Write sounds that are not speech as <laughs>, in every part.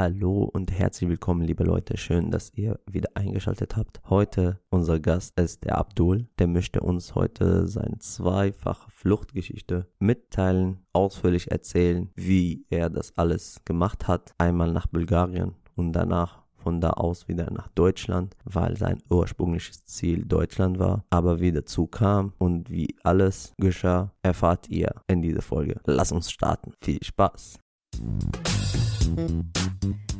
Hallo und herzlich willkommen, liebe Leute. Schön, dass ihr wieder eingeschaltet habt. Heute unser Gast ist der Abdul. Der möchte uns heute seine zweifache Fluchtgeschichte mitteilen, ausführlich erzählen, wie er das alles gemacht hat. Einmal nach Bulgarien und danach von da aus wieder nach Deutschland, weil sein ursprüngliches Ziel Deutschland war, aber wie dazu kam und wie alles geschah, erfahrt ihr in dieser Folge. Lass uns starten. Viel Spaß.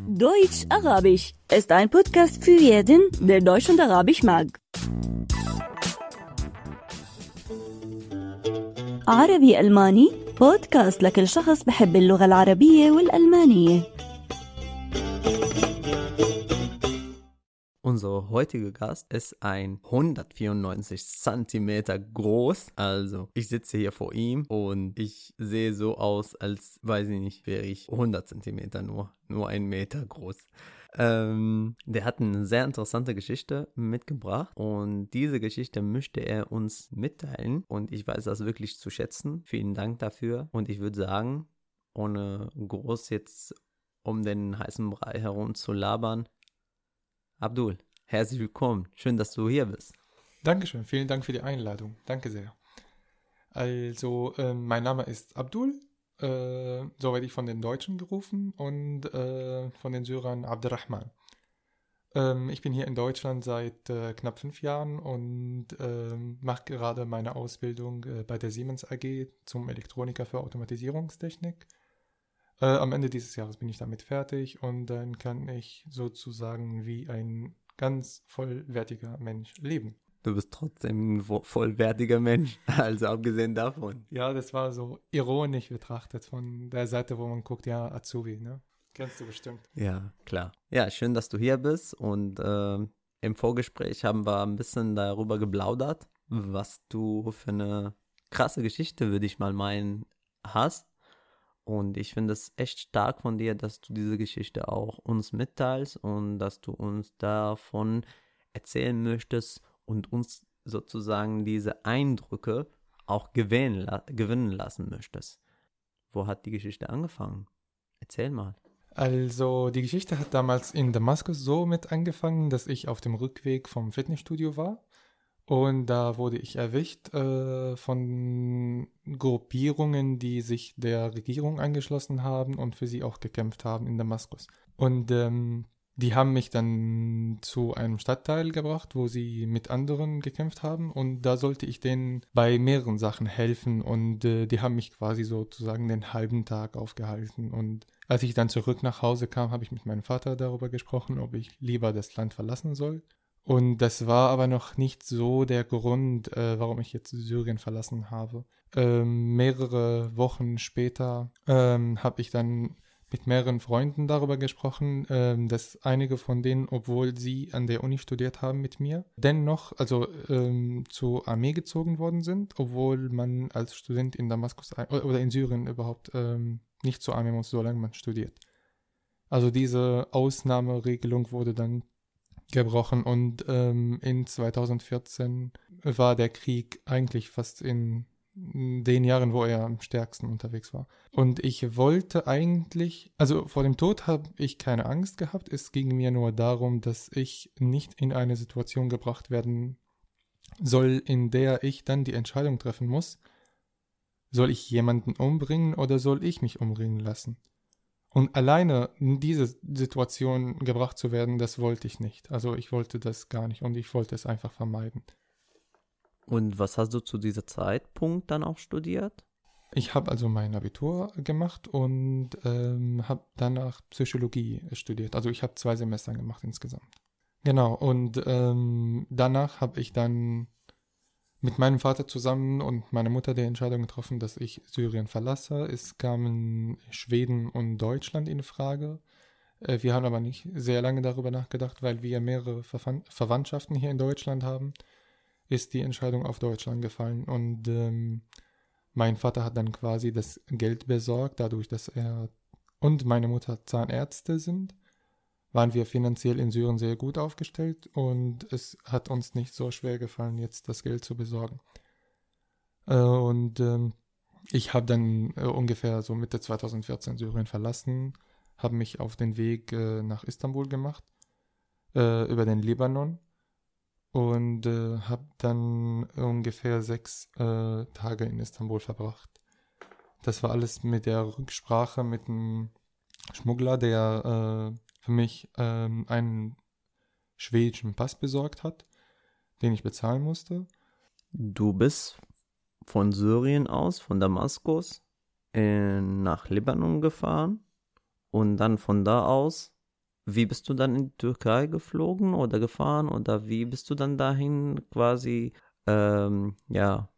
Deutsch-Arabisch ist ein Podcast für jeden, der Deutsch und Arabisch mag. عربي ألماني بودكاست لكل شخص بحب اللغة العربية والألمانية Unser heutiger Gast ist ein 194 Zentimeter groß. Also ich sitze hier vor ihm und ich sehe so aus, als weiß ich nicht, wäre ich 100 Zentimeter nur, nur ein Meter groß. Ähm, der hat eine sehr interessante Geschichte mitgebracht und diese Geschichte möchte er uns mitteilen und ich weiß das wirklich zu schätzen. Vielen Dank dafür und ich würde sagen, ohne groß jetzt um den heißen Brei herum zu labern, Abdul, herzlich willkommen. Schön, dass du hier bist. Dankeschön, vielen Dank für die Einladung. Danke sehr. Also, äh, mein Name ist Abdul. Äh, so werde ich von den Deutschen gerufen und äh, von den Syrern Abdurrahman. Ähm, ich bin hier in Deutschland seit äh, knapp fünf Jahren und ähm, mache gerade meine Ausbildung äh, bei der Siemens AG zum Elektroniker für Automatisierungstechnik. Äh, am Ende dieses Jahres bin ich damit fertig und dann kann ich sozusagen wie ein ganz vollwertiger Mensch leben. Du bist trotzdem ein vollwertiger Mensch, <laughs> also abgesehen davon. Ja, das war so ironisch betrachtet von der Seite, wo man guckt, ja, Azubi, ne? Kennst du bestimmt. Ja, klar. Ja, schön, dass du hier bist und äh, im Vorgespräch haben wir ein bisschen darüber geplaudert, was du für eine krasse Geschichte, würde ich mal meinen, hast. Und ich finde es echt stark von dir, dass du diese Geschichte auch uns mitteilst und dass du uns davon erzählen möchtest und uns sozusagen diese Eindrücke auch gewinnen, gewinnen lassen möchtest. Wo hat die Geschichte angefangen? Erzähl mal. Also die Geschichte hat damals in Damaskus so mit angefangen, dass ich auf dem Rückweg vom Fitnessstudio war und da wurde ich erwischt äh, von Gruppierungen, die sich der Regierung angeschlossen haben und für sie auch gekämpft haben in Damaskus. Und ähm, die haben mich dann zu einem Stadtteil gebracht, wo sie mit anderen gekämpft haben. Und da sollte ich denen bei mehreren Sachen helfen. Und äh, die haben mich quasi sozusagen den halben Tag aufgehalten. Und als ich dann zurück nach Hause kam, habe ich mit meinem Vater darüber gesprochen, ob ich lieber das Land verlassen soll und das war aber noch nicht so der Grund, äh, warum ich jetzt Syrien verlassen habe. Ähm, mehrere Wochen später ähm, habe ich dann mit mehreren Freunden darüber gesprochen, ähm, dass einige von denen, obwohl sie an der Uni studiert haben mit mir, dennoch also ähm, zur Armee gezogen worden sind, obwohl man als Student in Damaskus oder in Syrien überhaupt ähm, nicht zur Armee muss, solange man studiert. Also diese Ausnahmeregelung wurde dann gebrochen und ähm, in 2014 war der Krieg eigentlich fast in den Jahren, wo er am stärksten unterwegs war. Und ich wollte eigentlich, also vor dem Tod habe ich keine Angst gehabt. Es ging mir nur darum, dass ich nicht in eine Situation gebracht werden soll, in der ich dann die Entscheidung treffen muss, soll ich jemanden umbringen oder soll ich mich umbringen lassen? Und alleine in diese Situation gebracht zu werden, das wollte ich nicht. Also ich wollte das gar nicht und ich wollte es einfach vermeiden. Und was hast du zu diesem Zeitpunkt dann auch studiert? Ich habe also mein Abitur gemacht und ähm, habe danach Psychologie studiert. Also ich habe zwei Semester gemacht insgesamt. Genau, und ähm, danach habe ich dann mit meinem Vater zusammen und meiner Mutter die Entscheidung getroffen, dass ich Syrien verlasse. Es kamen Schweden und Deutschland in Frage. Äh, wir haben aber nicht sehr lange darüber nachgedacht, weil wir mehrere Verwandtschaften hier in Deutschland haben, ist die Entscheidung auf Deutschland gefallen. Und ähm, mein Vater hat dann quasi das Geld besorgt, dadurch, dass er und meine Mutter Zahnärzte sind waren wir finanziell in Syrien sehr gut aufgestellt und es hat uns nicht so schwer gefallen, jetzt das Geld zu besorgen. Äh, und ähm, ich habe dann äh, ungefähr so Mitte 2014 Syrien verlassen, habe mich auf den Weg äh, nach Istanbul gemacht, äh, über den Libanon und äh, habe dann ungefähr sechs äh, Tage in Istanbul verbracht. Das war alles mit der Rücksprache mit einem Schmuggler, der für mich ähm, einen schwedischen Pass besorgt hat, den ich bezahlen musste. Du bist von Syrien aus, von Damaskus, in, nach Libanon gefahren und dann von da aus, wie bist du dann in die Türkei geflogen oder gefahren oder wie bist du dann dahin quasi, ähm, ja,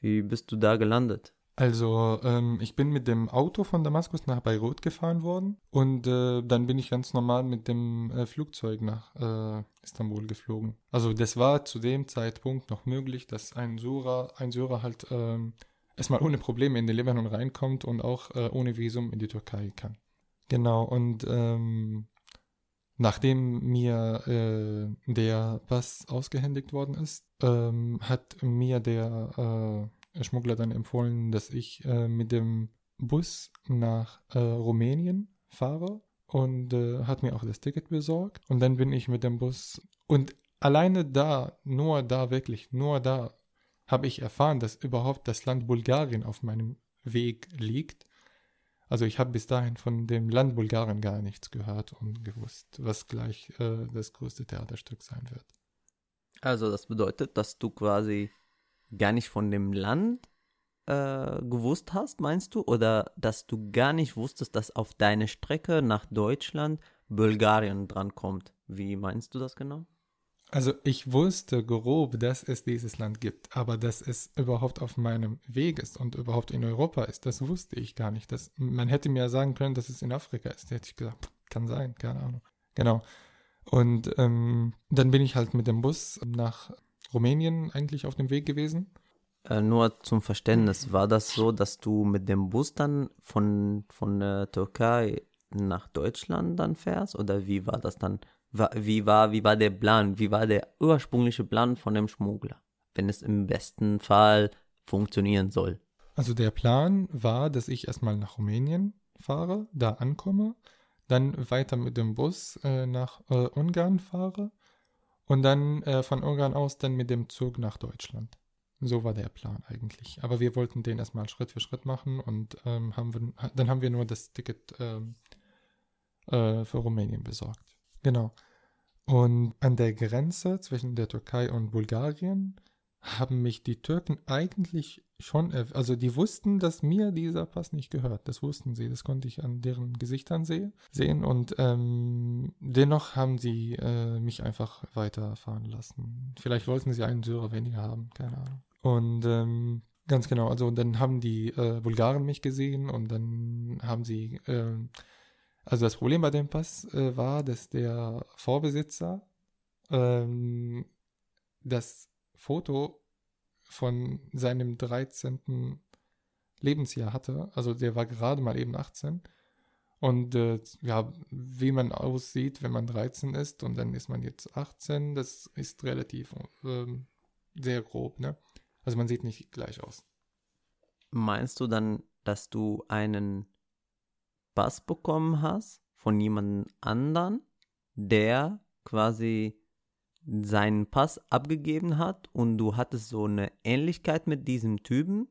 wie bist du da gelandet? Also ähm, ich bin mit dem Auto von Damaskus nach Beirut gefahren worden und äh, dann bin ich ganz normal mit dem äh, Flugzeug nach äh, Istanbul geflogen. Also das war zu dem Zeitpunkt noch möglich, dass ein Syrer, ein Syrer halt ähm, erstmal ohne Probleme in den Libanon reinkommt und auch äh, ohne Visum in die Türkei kann. Genau, und ähm, nachdem mir äh, der Pass ausgehändigt worden ist, ähm, hat mir der äh, Schmuggler dann empfohlen, dass ich äh, mit dem Bus nach äh, Rumänien fahre und äh, hat mir auch das Ticket besorgt. Und dann bin ich mit dem Bus und alleine da, nur da wirklich, nur da habe ich erfahren, dass überhaupt das Land Bulgarien auf meinem Weg liegt. Also ich habe bis dahin von dem Land Bulgarien gar nichts gehört und gewusst, was gleich äh, das größte Theaterstück sein wird. Also das bedeutet, dass du quasi gar nicht von dem Land äh, gewusst hast, meinst du? Oder dass du gar nicht wusstest, dass auf deine Strecke nach Deutschland Bulgarien drankommt? Wie meinst du das genau? Also ich wusste grob, dass es dieses Land gibt, aber dass es überhaupt auf meinem Weg ist und überhaupt in Europa ist, das wusste ich gar nicht. Das, man hätte mir sagen können, dass es in Afrika ist. Da hätte ich gesagt, kann sein, keine Ahnung. Genau. Und ähm, dann bin ich halt mit dem Bus nach Rumänien eigentlich auf dem Weg gewesen. Äh, nur zum Verständnis, war das so, dass du mit dem Bus dann von, von der Türkei nach Deutschland dann fährst? Oder wie war das dann? Wie war, wie war der Plan? Wie war der ursprüngliche Plan von dem Schmuggler? Wenn es im besten Fall funktionieren soll. Also der Plan war, dass ich erstmal nach Rumänien fahre, da ankomme, dann weiter mit dem Bus äh, nach äh, Ungarn fahre und dann äh, von Ungarn aus dann mit dem Zug nach Deutschland. So war der Plan eigentlich. Aber wir wollten den erstmal Schritt für Schritt machen und ähm, haben wir, dann haben wir nur das Ticket ähm, äh, für Rumänien besorgt. Genau. Und an der Grenze zwischen der Türkei und Bulgarien haben mich die Türken eigentlich schon, also die wussten, dass mir dieser Pass nicht gehört. Das wussten sie, das konnte ich an deren Gesichtern sehen. sehen. Und ähm, dennoch haben sie äh, mich einfach weiterfahren lassen. Vielleicht wollten sie einen Syrer weniger haben, keine Ahnung. Und ähm, ganz genau, also dann haben die äh, Bulgaren mich gesehen und dann haben sie äh, also das Problem bei dem Pass äh, war, dass der Vorbesitzer ähm, das Foto von seinem 13. Lebensjahr hatte. Also der war gerade mal eben 18. Und äh, ja, wie man aussieht, wenn man 13 ist und dann ist man jetzt 18, das ist relativ äh, sehr grob, ne? Also man sieht nicht gleich aus. Meinst du dann, dass du einen Pass bekommen hast von jemand anderen, der quasi seinen Pass abgegeben hat und du hattest so eine Ähnlichkeit mit diesem Typen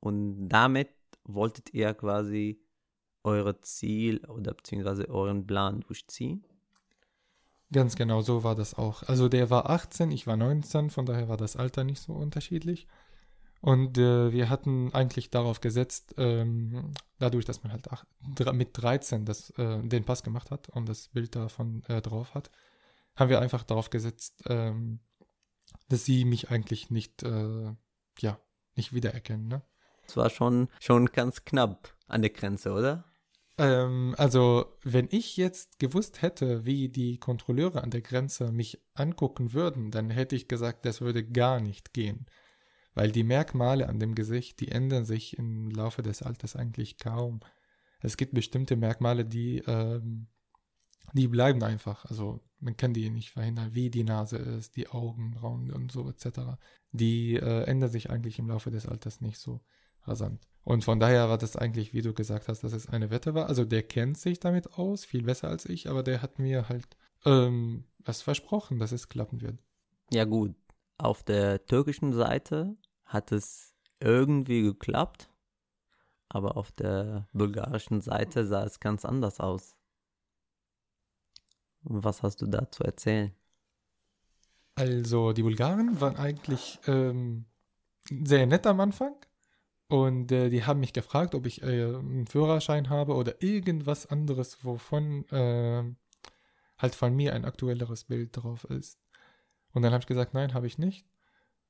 und damit wolltet ihr quasi eure Ziel oder beziehungsweise euren Plan durchziehen? Ganz genau, so war das auch. Also der war 18, ich war 19, von daher war das Alter nicht so unterschiedlich. Und äh, wir hatten eigentlich darauf gesetzt, ähm, dadurch, dass man halt ach, mit 13 das, äh, den Pass gemacht hat und das Bild davon äh, drauf hat, haben wir einfach darauf gesetzt, ähm, dass sie mich eigentlich nicht, äh, ja, nicht wiedererkennen. Ne? Das war schon, schon ganz knapp an der Grenze, oder? Ähm, also, wenn ich jetzt gewusst hätte, wie die Kontrolleure an der Grenze mich angucken würden, dann hätte ich gesagt, das würde gar nicht gehen weil die Merkmale an dem Gesicht, die ändern sich im Laufe des Alters eigentlich kaum. Es gibt bestimmte Merkmale, die, ähm, die bleiben einfach. Also man kann die nicht verhindern, wie die Nase ist, die Augenbrauen und so etc. Die äh, ändern sich eigentlich im Laufe des Alters nicht so rasant. Und von daher war das eigentlich, wie du gesagt hast, dass es eine Wette war. Also der kennt sich damit aus, viel besser als ich, aber der hat mir halt ähm, was versprochen, dass es klappen wird. Ja gut, auf der türkischen Seite hat es irgendwie geklappt, aber auf der bulgarischen Seite sah es ganz anders aus. Was hast du da zu erzählen? Also die Bulgaren waren eigentlich ähm, sehr nett am Anfang und äh, die haben mich gefragt, ob ich äh, einen Führerschein habe oder irgendwas anderes, wovon äh, halt von mir ein aktuelleres Bild drauf ist. Und dann habe ich gesagt, nein, habe ich nicht.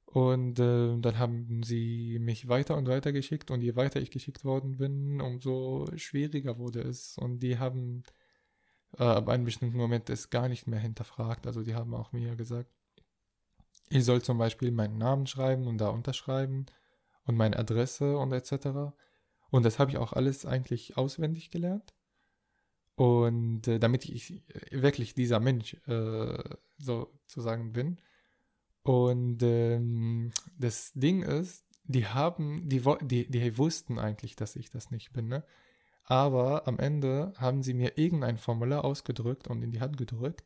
Und äh, dann haben sie mich weiter und weiter geschickt und je weiter ich geschickt worden bin, umso schwieriger wurde es. Und die haben äh, ab einem bestimmten Moment es gar nicht mehr hinterfragt. Also die haben auch mir gesagt, ich soll zum Beispiel meinen Namen schreiben und da unterschreiben und meine Adresse und etc. Und das habe ich auch alles eigentlich auswendig gelernt. Und äh, damit ich wirklich dieser Mensch äh, sozusagen bin. Und ähm, das Ding ist, die haben, die, die, die wussten eigentlich, dass ich das nicht bin, ne? Aber am Ende haben sie mir irgendein Formular ausgedrückt und in die Hand gedrückt.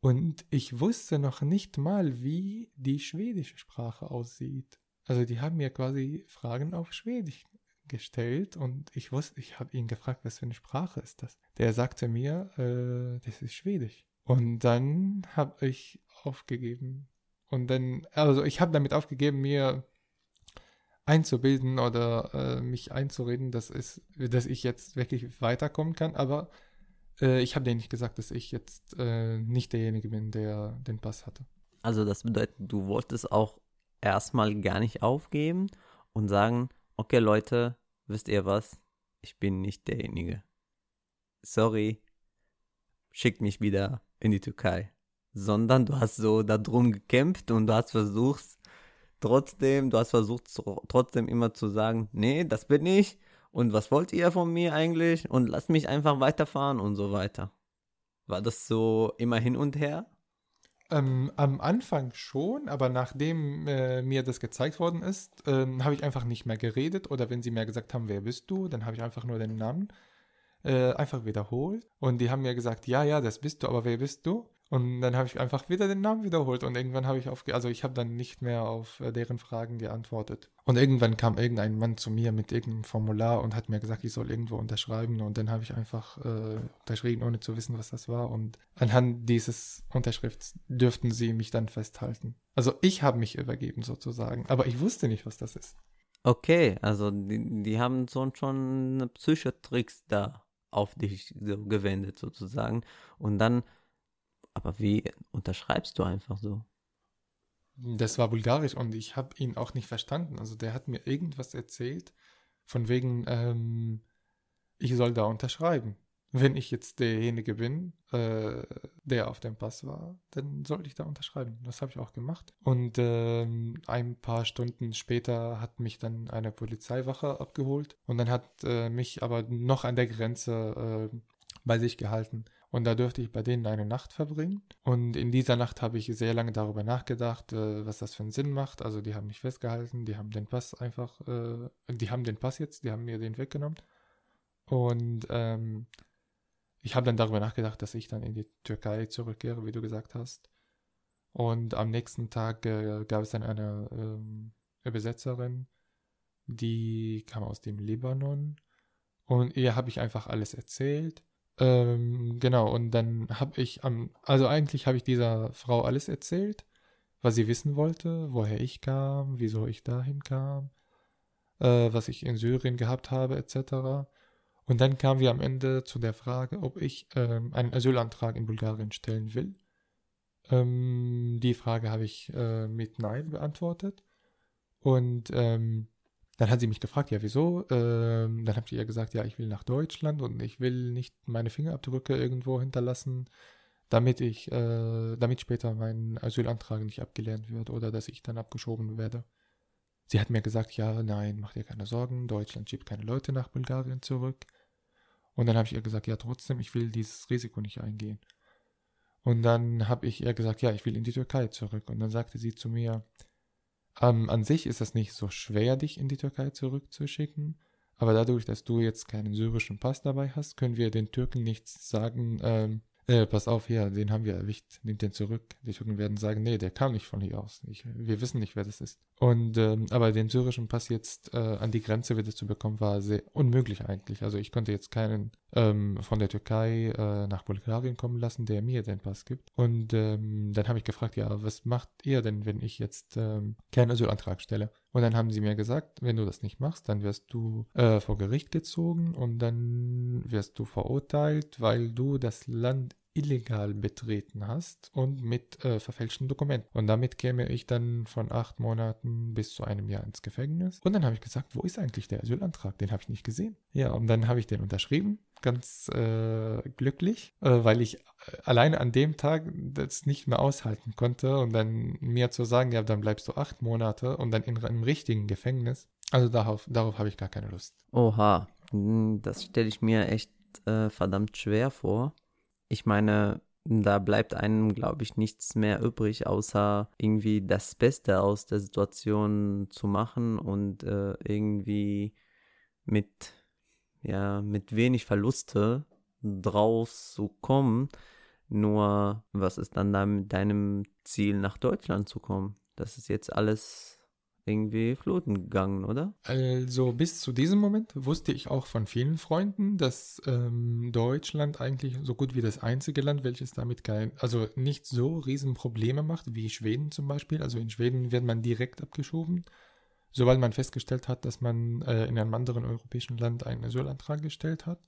Und ich wusste noch nicht mal, wie die schwedische Sprache aussieht. Also die haben mir quasi Fragen auf Schwedisch gestellt und ich wusste, ich habe ihn gefragt, was für eine Sprache ist das? Der sagte mir, äh, das ist Schwedisch. Und dann habe ich aufgegeben. Und dann, also ich habe damit aufgegeben, mir einzubilden oder äh, mich einzureden, dass, es, dass ich jetzt wirklich weiterkommen kann. Aber äh, ich habe denen nicht gesagt, dass ich jetzt äh, nicht derjenige bin, der den Pass hatte. Also das bedeutet, du wolltest auch erstmal gar nicht aufgeben und sagen, okay Leute, wisst ihr was? Ich bin nicht derjenige. Sorry, schickt mich wieder in die Türkei. Sondern du hast so darum gekämpft und du hast versucht, trotzdem, du hast versucht trotzdem immer zu sagen, nee, das bin ich und was wollt ihr von mir eigentlich und lasst mich einfach weiterfahren und so weiter. War das so immer hin und her? Ähm, am Anfang schon, aber nachdem äh, mir das gezeigt worden ist, ähm, habe ich einfach nicht mehr geredet oder wenn sie mir gesagt haben, wer bist du, dann habe ich einfach nur den Namen äh, einfach wiederholt und die haben mir gesagt, ja, ja, das bist du, aber wer bist du? Und dann habe ich einfach wieder den Namen wiederholt und irgendwann habe ich auf, also ich habe dann nicht mehr auf äh, deren Fragen geantwortet. Und irgendwann kam irgendein Mann zu mir mit irgendeinem Formular und hat mir gesagt, ich soll irgendwo unterschreiben und dann habe ich einfach äh, unterschrieben, ohne zu wissen, was das war. Und anhand dieses Unterschrifts dürften sie mich dann festhalten. Also ich habe mich übergeben sozusagen, aber ich wusste nicht, was das ist. Okay, also die, die haben so schon Psychotricks da auf dich so gewendet sozusagen und dann aber wie unterschreibst du einfach so? Das war bulgarisch und ich habe ihn auch nicht verstanden. Also der hat mir irgendwas erzählt, von wegen, ähm, ich soll da unterschreiben. Wenn ich jetzt derjenige bin, äh, der auf dem Pass war, dann sollte ich da unterschreiben. Das habe ich auch gemacht. Und ähm, ein paar Stunden später hat mich dann eine Polizeiwache abgeholt und dann hat äh, mich aber noch an der Grenze äh, bei sich gehalten und da durfte ich bei denen eine Nacht verbringen. Und in dieser Nacht habe ich sehr lange darüber nachgedacht, äh, was das für einen Sinn macht. Also die haben mich festgehalten, die haben den Pass einfach, äh, die haben den Pass jetzt, die haben mir den weggenommen. Und ähm, ich habe dann darüber nachgedacht, dass ich dann in die Türkei zurückkehre, wie du gesagt hast. Und am nächsten Tag äh, gab es dann eine ähm, Übersetzerin, die kam aus dem Libanon. Und ihr habe ich einfach alles erzählt. Ähm, genau, und dann habe ich am, also eigentlich habe ich dieser Frau alles erzählt, was sie wissen wollte, woher ich kam, wieso ich dahin kam, äh, was ich in Syrien gehabt habe, etc. Und dann kamen wir am Ende zu der Frage, ob ich ähm, einen Asylantrag in Bulgarien stellen will. Ähm, die Frage habe ich äh, mit Nein beantwortet. Und ähm, dann hat sie mich gefragt, ja, wieso? Ähm, dann habe ich ihr gesagt, ja, ich will nach Deutschland und ich will nicht meine Fingerabdrücke irgendwo hinterlassen, damit ich, äh, damit später mein Asylantrag nicht abgelehnt wird oder dass ich dann abgeschoben werde. Sie hat mir gesagt, ja, nein, mach dir keine Sorgen, Deutschland schiebt keine Leute nach Bulgarien zurück. Und dann habe ich ihr gesagt, ja, trotzdem, ich will dieses Risiko nicht eingehen. Und dann habe ich ihr gesagt, ja, ich will in die Türkei zurück. Und dann sagte sie zu mir, ähm, an sich ist es nicht so schwer, dich in die Türkei zurückzuschicken. Aber dadurch, dass du jetzt keinen syrischen Pass dabei hast, können wir den Türken nichts sagen, ähm, äh, pass auf, hier, den haben wir erwischt, nimmt den zurück. Die Türken werden sagen, nee, der kam nicht von hier aus. Ich, wir wissen nicht, wer das ist. Und ähm, aber den syrischen Pass jetzt äh, an die Grenze wieder zu bekommen, war sehr unmöglich eigentlich. Also ich konnte jetzt keinen ähm, von der Türkei äh, nach Bulgarien kommen lassen, der mir den Pass gibt. Und ähm, dann habe ich gefragt, ja, was macht ihr denn, wenn ich jetzt ähm, keinen Asylantrag stelle? Und dann haben sie mir gesagt, wenn du das nicht machst, dann wirst du äh, vor Gericht gezogen und dann wirst du verurteilt, weil du das Land illegal betreten hast und mit äh, verfälschten Dokumenten. Und damit käme ich dann von acht Monaten bis zu einem Jahr ins Gefängnis. Und dann habe ich gesagt, wo ist eigentlich der Asylantrag? Den habe ich nicht gesehen. Ja, und dann habe ich den unterschrieben, ganz äh, glücklich, äh, weil ich äh, alleine an dem Tag das nicht mehr aushalten konnte und dann mir zu sagen, ja, dann bleibst du acht Monate und dann in einem richtigen Gefängnis. Also darauf, darauf habe ich gar keine Lust. Oha, hm, das stelle ich mir echt äh, verdammt schwer vor ich meine, da bleibt einem, glaube ich, nichts mehr übrig, außer irgendwie das Beste aus der Situation zu machen und äh, irgendwie mit, ja, mit wenig Verluste draus zu kommen. Nur, was ist dann da mit deinem Ziel, nach Deutschland zu kommen? Das ist jetzt alles irgendwie fluten gegangen, oder? Also bis zu diesem Moment wusste ich auch von vielen Freunden, dass ähm, Deutschland eigentlich so gut wie das einzige Land, welches damit kein, also nicht so riesen Probleme macht wie Schweden zum Beispiel. Also in Schweden wird man direkt abgeschoben, sobald man festgestellt hat, dass man äh, in einem anderen europäischen Land einen Asylantrag gestellt hat.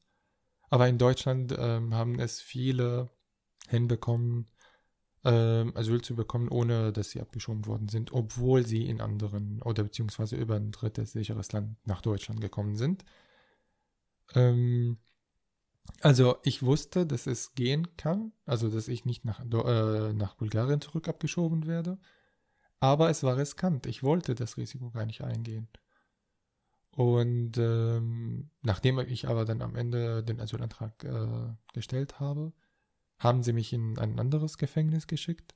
Aber in Deutschland ähm, haben es viele hinbekommen, ähm, Asyl zu bekommen, ohne dass sie abgeschoben worden sind, obwohl sie in anderen oder beziehungsweise über ein drittes sicheres Land nach Deutschland gekommen sind. Ähm, also ich wusste, dass es gehen kann, also dass ich nicht nach, äh, nach Bulgarien zurück abgeschoben werde, aber es war riskant. Ich wollte das Risiko gar nicht eingehen. Und ähm, nachdem ich aber dann am Ende den Asylantrag äh, gestellt habe, haben sie mich in ein anderes Gefängnis geschickt.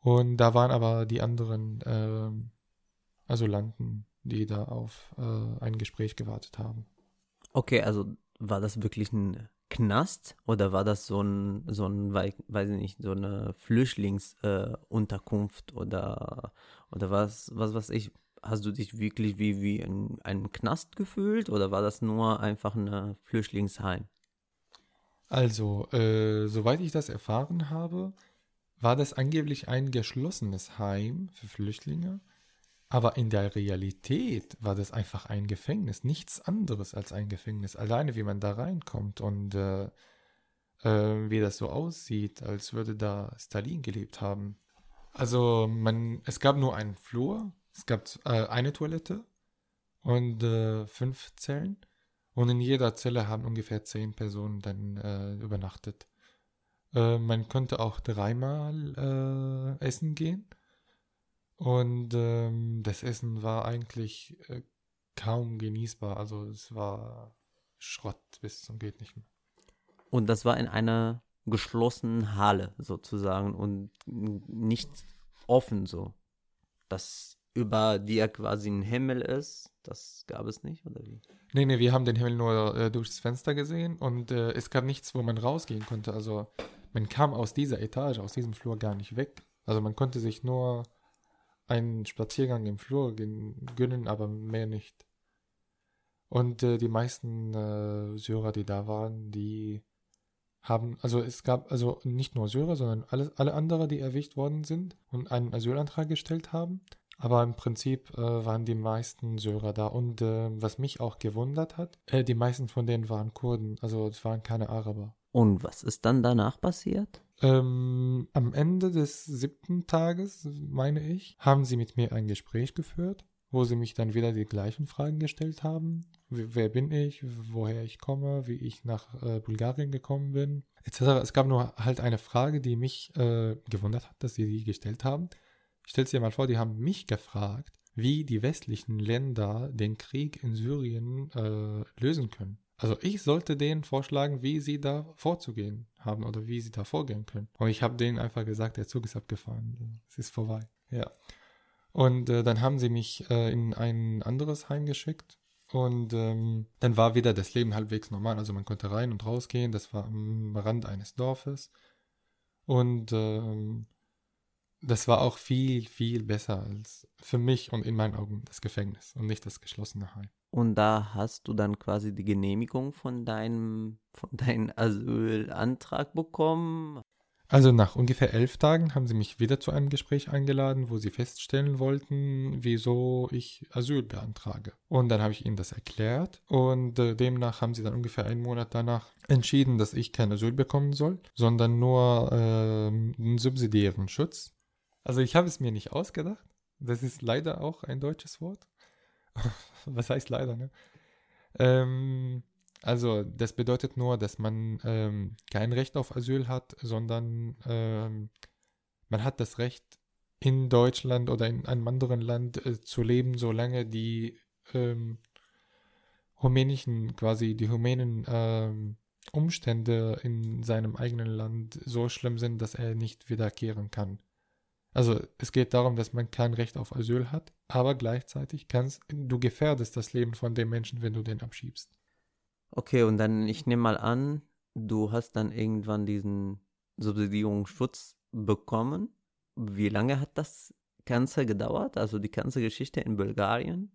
Und da waren aber die anderen äh, Asylanten, die da auf äh, ein Gespräch gewartet haben. Okay, also war das wirklich ein Knast oder war das so ein, so ein weiß ich nicht, so eine Flüchtlingsunterkunft äh, oder, oder was, was weiß ich? Hast du dich wirklich wie, wie in einem Knast gefühlt oder war das nur einfach ein Flüchtlingsheim? Also, äh, soweit ich das erfahren habe, war das angeblich ein geschlossenes Heim für Flüchtlinge, aber in der Realität war das einfach ein Gefängnis, nichts anderes als ein Gefängnis. Alleine wie man da reinkommt und äh, äh, wie das so aussieht, als würde da Stalin gelebt haben. Also man, es gab nur einen Flur, es gab äh, eine Toilette und äh, fünf Zellen. Und in jeder Zelle haben ungefähr zehn Personen dann äh, übernachtet. Äh, man konnte auch dreimal äh, essen gehen. Und ähm, das Essen war eigentlich äh, kaum genießbar. Also es war Schrott bis zum geht nicht mehr. Und das war in einer geschlossenen Halle sozusagen und nicht offen so. Dass über dir quasi ein Himmel ist, das gab es nicht, oder wie? Nee, nee, wir haben den Himmel nur äh, durchs Fenster gesehen und äh, es gab nichts, wo man rausgehen konnte. Also man kam aus dieser Etage, aus diesem Flur gar nicht weg. Also man konnte sich nur einen Spaziergang im Flur gönnen, aber mehr nicht. Und äh, die meisten äh, Syrer, die da waren, die haben, also es gab also nicht nur Syrer, sondern alle, alle andere, die erwischt worden sind und einen Asylantrag gestellt haben, aber im Prinzip äh, waren die meisten Syrer da. Und äh, was mich auch gewundert hat, äh, die meisten von denen waren Kurden. Also es waren keine Araber. Und was ist dann danach passiert? Ähm, am Ende des siebten Tages, meine ich, haben sie mit mir ein Gespräch geführt, wo sie mich dann wieder die gleichen Fragen gestellt haben. Wer bin ich, woher ich komme, wie ich nach äh, Bulgarien gekommen bin, etc. Es gab nur halt eine Frage, die mich äh, gewundert hat, dass sie die gestellt haben. Stell dir mal vor, die haben mich gefragt, wie die westlichen Länder den Krieg in Syrien äh, lösen können. Also ich sollte denen vorschlagen, wie sie da vorzugehen haben oder wie sie da vorgehen können. Und ich habe denen einfach gesagt, der Zug ist abgefahren. Es ist vorbei. Ja. Und äh, dann haben sie mich äh, in ein anderes Heim geschickt. Und ähm, dann war wieder das Leben halbwegs normal. Also man konnte rein und rausgehen. Das war am Rand eines Dorfes. Und ähm, das war auch viel, viel besser als für mich und in meinen Augen das Gefängnis und nicht das geschlossene Heim. Und da hast du dann quasi die Genehmigung von deinem, von deinem Asylantrag bekommen. Also nach ungefähr elf Tagen haben sie mich wieder zu einem Gespräch eingeladen, wo sie feststellen wollten, wieso ich Asyl beantrage. Und dann habe ich ihnen das erklärt und äh, demnach haben sie dann ungefähr einen Monat danach entschieden, dass ich kein Asyl bekommen soll, sondern nur äh, einen subsidiären Schutz. Also ich habe es mir nicht ausgedacht. Das ist leider auch ein deutsches Wort. <laughs> Was heißt leider, ne? Ähm, also das bedeutet nur, dass man ähm, kein Recht auf Asyl hat, sondern ähm, man hat das Recht, in Deutschland oder in einem anderen Land äh, zu leben, solange die ähm, rumänischen, quasi die rumänen ähm, Umstände in seinem eigenen Land so schlimm sind, dass er nicht wiederkehren kann. Also es geht darum, dass man kein Recht auf Asyl hat, aber gleichzeitig kannst du gefährdest das Leben von dem Menschen, wenn du den abschiebst. Okay, und dann, ich nehme mal an, du hast dann irgendwann diesen Subsidierungsschutz bekommen. Wie lange hat das Ganze gedauert? Also die ganze Geschichte in Bulgarien?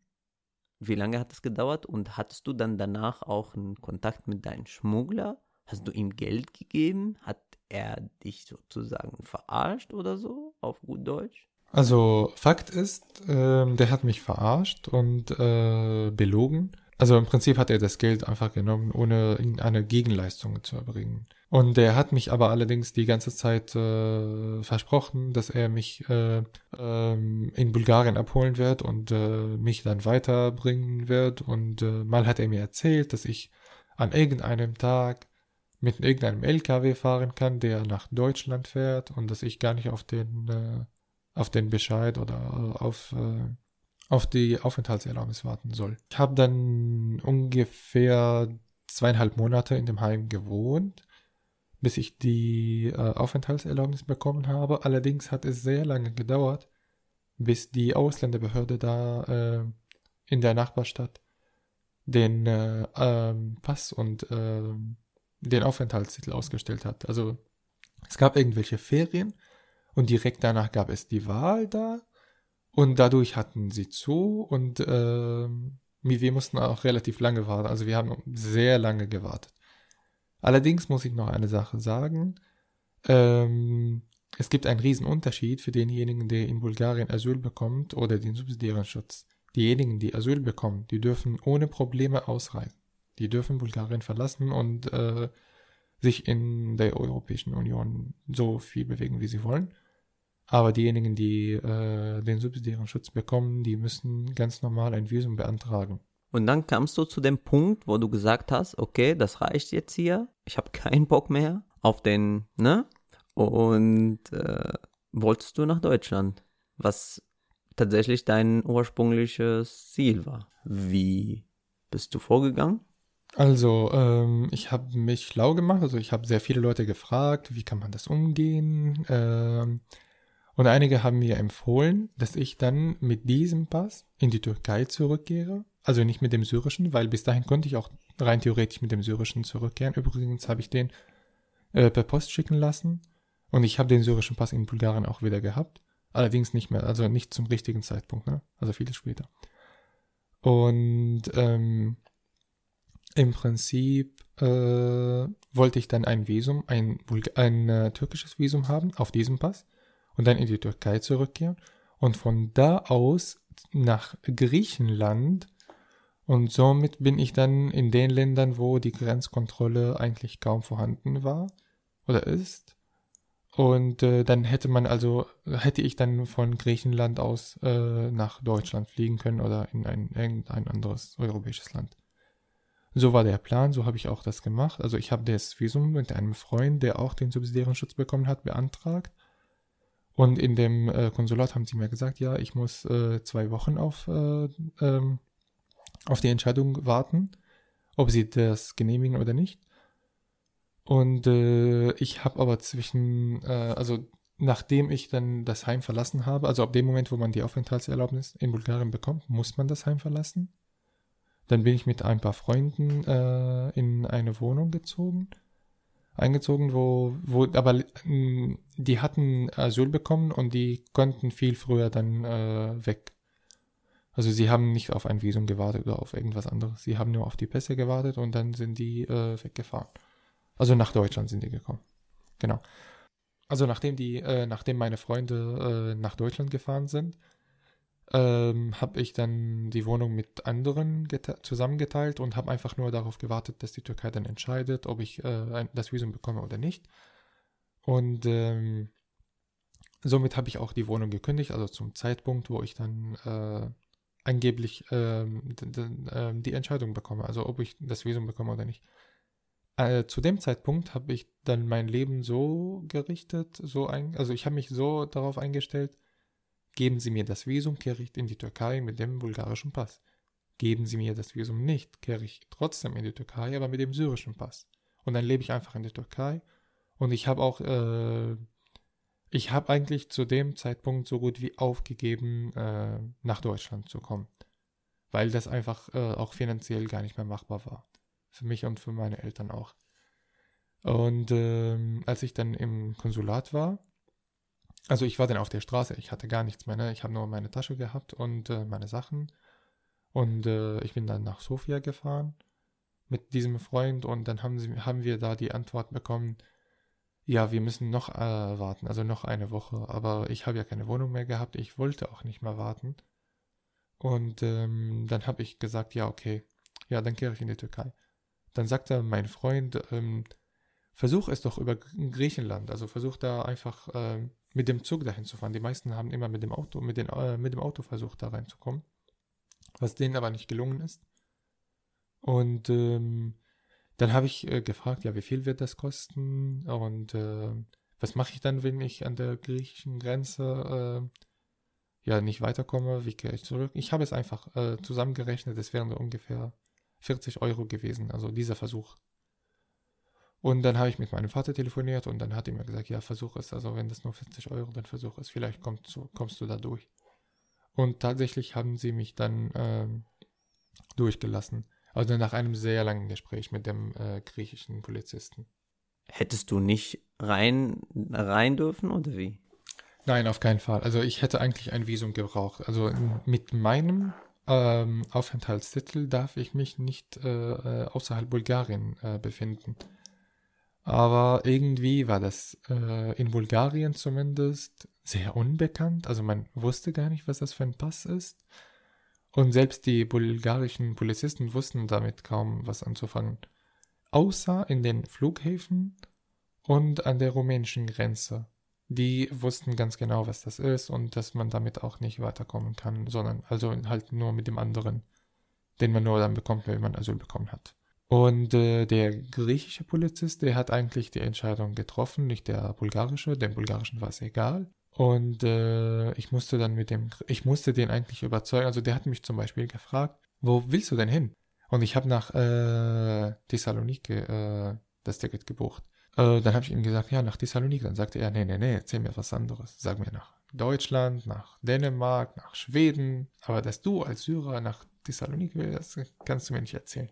Wie lange hat das gedauert? Und hattest du dann danach auch einen Kontakt mit deinem Schmuggler? Hast du ihm Geld gegeben? Hat er dich sozusagen verarscht oder so, auf gut Deutsch? Also Fakt ist, äh, der hat mich verarscht und äh, belogen. Also im Prinzip hat er das Geld einfach genommen, ohne eine Gegenleistung zu erbringen. Und er hat mich aber allerdings die ganze Zeit äh, versprochen, dass er mich äh, ähm, in Bulgarien abholen wird und äh, mich dann weiterbringen wird. Und äh, mal hat er mir erzählt, dass ich an irgendeinem Tag mit irgendeinem LKW fahren kann, der nach Deutschland fährt und dass ich gar nicht auf den äh, auf den Bescheid oder auf äh, auf die Aufenthaltserlaubnis warten soll. Ich habe dann ungefähr zweieinhalb Monate in dem Heim gewohnt, bis ich die äh, Aufenthaltserlaubnis bekommen habe. Allerdings hat es sehr lange gedauert, bis die Ausländerbehörde da äh, in der Nachbarstadt den äh, ähm, Pass und ähm, den Aufenthaltstitel ausgestellt hat. Also es gab irgendwelche Ferien und direkt danach gab es die Wahl da und dadurch hatten sie zu und äh, wir mussten auch relativ lange warten. Also wir haben sehr lange gewartet. Allerdings muss ich noch eine Sache sagen. Ähm, es gibt einen riesen Unterschied für denjenigen, der in Bulgarien Asyl bekommt oder den subsidiären Schutz. Diejenigen, die Asyl bekommen, die dürfen ohne Probleme ausreisen. Die dürfen Bulgarien verlassen und äh, sich in der Europäischen Union so viel bewegen, wie sie wollen. Aber diejenigen, die äh, den subsidiären Schutz bekommen, die müssen ganz normal ein Visum beantragen. Und dann kamst du zu dem Punkt, wo du gesagt hast, okay, das reicht jetzt hier, ich habe keinen Bock mehr auf den, ne? Und äh, wolltest du nach Deutschland, was tatsächlich dein ursprüngliches Ziel war. Wie bist du vorgegangen? Also, ähm, ich habe mich schlau gemacht. Also, ich habe sehr viele Leute gefragt, wie kann man das umgehen. Ähm, und einige haben mir empfohlen, dass ich dann mit diesem Pass in die Türkei zurückkehre. Also nicht mit dem syrischen, weil bis dahin konnte ich auch rein theoretisch mit dem syrischen zurückkehren. Übrigens habe ich den äh, per Post schicken lassen. Und ich habe den syrischen Pass in Bulgarien auch wieder gehabt. Allerdings nicht mehr, also nicht zum richtigen Zeitpunkt, ne? Also viel später. Und ähm, im Prinzip äh, wollte ich dann ein Visum, ein, ein äh, türkisches Visum haben auf diesem Pass und dann in die Türkei zurückkehren und von da aus nach Griechenland und somit bin ich dann in den Ländern, wo die Grenzkontrolle eigentlich kaum vorhanden war oder ist. Und äh, dann hätte man also, hätte ich dann von Griechenland aus äh, nach Deutschland fliegen können oder in ein, irgendein anderes europäisches Land. So war der Plan, so habe ich auch das gemacht. Also ich habe das Visum mit einem Freund, der auch den subsidiären Schutz bekommen hat, beantragt. Und in dem äh, Konsulat haben sie mir gesagt, ja, ich muss äh, zwei Wochen auf, äh, ähm, auf die Entscheidung warten, ob sie das genehmigen oder nicht. Und äh, ich habe aber zwischen, äh, also nachdem ich dann das Heim verlassen habe, also ab dem Moment, wo man die Aufenthaltserlaubnis in Bulgarien bekommt, muss man das Heim verlassen. Dann bin ich mit ein paar Freunden äh, in eine Wohnung gezogen, eingezogen, wo, wo, aber mm, die hatten Asyl bekommen und die konnten viel früher dann äh, weg. Also sie haben nicht auf ein Visum gewartet oder auf irgendwas anderes. Sie haben nur auf die Pässe gewartet und dann sind die äh, weggefahren. Also nach Deutschland sind die gekommen. Genau. Also nachdem die, äh, nachdem meine Freunde äh, nach Deutschland gefahren sind, ähm, habe ich dann die Wohnung mit anderen zusammengeteilt und habe einfach nur darauf gewartet, dass die Türkei dann entscheidet, ob ich äh, das Visum bekomme oder nicht. Und ähm, somit habe ich auch die Wohnung gekündigt, also zum Zeitpunkt, wo ich dann äh, angeblich ähm, ähm, die Entscheidung bekomme, also ob ich das Visum bekomme oder nicht. Äh, zu dem Zeitpunkt habe ich dann mein Leben so gerichtet, so ein, also ich habe mich so darauf eingestellt, geben Sie mir das Visum, kehre ich in die Türkei mit dem bulgarischen Pass. Geben Sie mir das Visum nicht, kehre ich trotzdem in die Türkei, aber mit dem syrischen Pass. Und dann lebe ich einfach in der Türkei. Und ich habe auch, äh, ich habe eigentlich zu dem Zeitpunkt so gut wie aufgegeben, äh, nach Deutschland zu kommen. Weil das einfach äh, auch finanziell gar nicht mehr machbar war. Für mich und für meine Eltern auch. Und ähm, als ich dann im Konsulat war, also ich war dann auf der Straße, ich hatte gar nichts mehr, ne? ich habe nur meine Tasche gehabt und äh, meine Sachen. Und äh, ich bin dann nach Sofia gefahren mit diesem Freund und dann haben, sie, haben wir da die Antwort bekommen, ja, wir müssen noch äh, warten, also noch eine Woche. Aber ich habe ja keine Wohnung mehr gehabt, ich wollte auch nicht mehr warten. Und ähm, dann habe ich gesagt, ja, okay, ja, dann kehre ich in die Türkei. Dann sagte mein Freund, ähm, versuch es doch über Griechenland. Also versuch da einfach äh, mit dem Zug dahin zu fahren. Die meisten haben immer mit dem Auto, mit, den, äh, mit dem Auto versucht, da reinzukommen. Was denen aber nicht gelungen ist. Und ähm, dann habe ich äh, gefragt, ja, wie viel wird das kosten? Und äh, was mache ich dann, wenn ich an der griechischen Grenze äh, ja nicht weiterkomme? Wie kehre ich zurück? Ich habe es einfach äh, zusammengerechnet. Es wären ungefähr 40 Euro gewesen, also dieser Versuch. Und dann habe ich mit meinem Vater telefoniert und dann hat er mir gesagt, ja, versuch es. Also wenn das nur 40 Euro, dann versuch es. Vielleicht kommst du, kommst du da durch. Und tatsächlich haben sie mich dann ähm, durchgelassen. Also nach einem sehr langen Gespräch mit dem äh, griechischen Polizisten. Hättest du nicht rein, rein dürfen oder wie? Nein, auf keinen Fall. Also ich hätte eigentlich ein Visum gebraucht. Also mit meinem ähm, Aufenthaltstitel darf ich mich nicht äh, äh, außerhalb Bulgarien äh, befinden. Aber irgendwie war das äh, in Bulgarien zumindest sehr unbekannt. Also man wusste gar nicht, was das für ein Pass ist. Und selbst die bulgarischen Polizisten wussten damit kaum was anzufangen. Außer in den Flughäfen und an der rumänischen Grenze die wussten ganz genau, was das ist und dass man damit auch nicht weiterkommen kann, sondern also halt nur mit dem anderen, den man nur dann bekommt, wenn man Asyl bekommen hat. Und äh, der griechische Polizist, der hat eigentlich die Entscheidung getroffen, nicht der bulgarische, dem bulgarischen war es egal. Und äh, ich musste dann mit dem, ich musste den eigentlich überzeugen, also der hat mich zum Beispiel gefragt, wo willst du denn hin? Und ich habe nach äh, Thessaloniki äh, das Ticket gebucht. Äh, dann habe ich ihm gesagt, ja, nach Thessaloniki. Dann sagte er, nee, nee, nee, erzähl mir was anderes. Sag mir nach Deutschland, nach Dänemark, nach Schweden. Aber dass du als Syrer nach Thessaloniki willst, das kannst du mir nicht erzählen.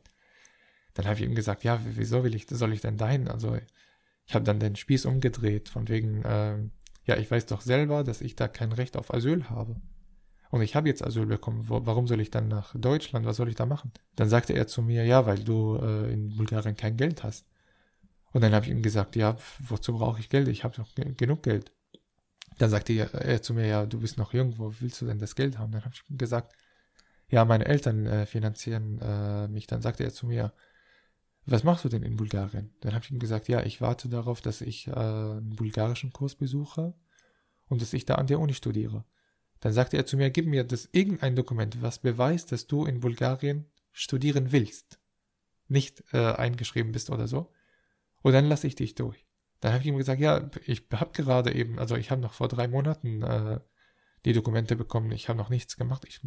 Dann habe ich ihm gesagt, ja, wieso will ich, soll ich denn dahin? Also ich habe dann den Spieß umgedreht, von wegen, äh, ja, ich weiß doch selber, dass ich da kein Recht auf Asyl habe. Und ich habe jetzt Asyl bekommen. Wo, warum soll ich dann nach Deutschland? Was soll ich da machen? Dann sagte er zu mir, ja, weil du äh, in Bulgarien kein Geld hast. Und dann habe ich ihm gesagt, ja, wozu brauche ich Geld? Ich habe doch genug Geld. Dann sagte er, er, zu mir, ja, du bist noch jung, wo willst du denn das Geld haben? Dann habe ich ihm gesagt, ja, meine Eltern äh, finanzieren äh, mich. Dann sagte er zu mir, was machst du denn in Bulgarien? Dann habe ich ihm gesagt, ja, ich warte darauf, dass ich äh, einen bulgarischen Kurs besuche und dass ich da an der Uni studiere. Dann sagte er zu mir, gib mir das irgendein Dokument, was beweist, dass du in Bulgarien studieren willst. Nicht äh, eingeschrieben bist oder so. Und dann lasse ich dich durch. Dann habe ich ihm gesagt, ja, ich habe gerade eben, also ich habe noch vor drei Monaten äh, die Dokumente bekommen, ich habe noch nichts gemacht, ich,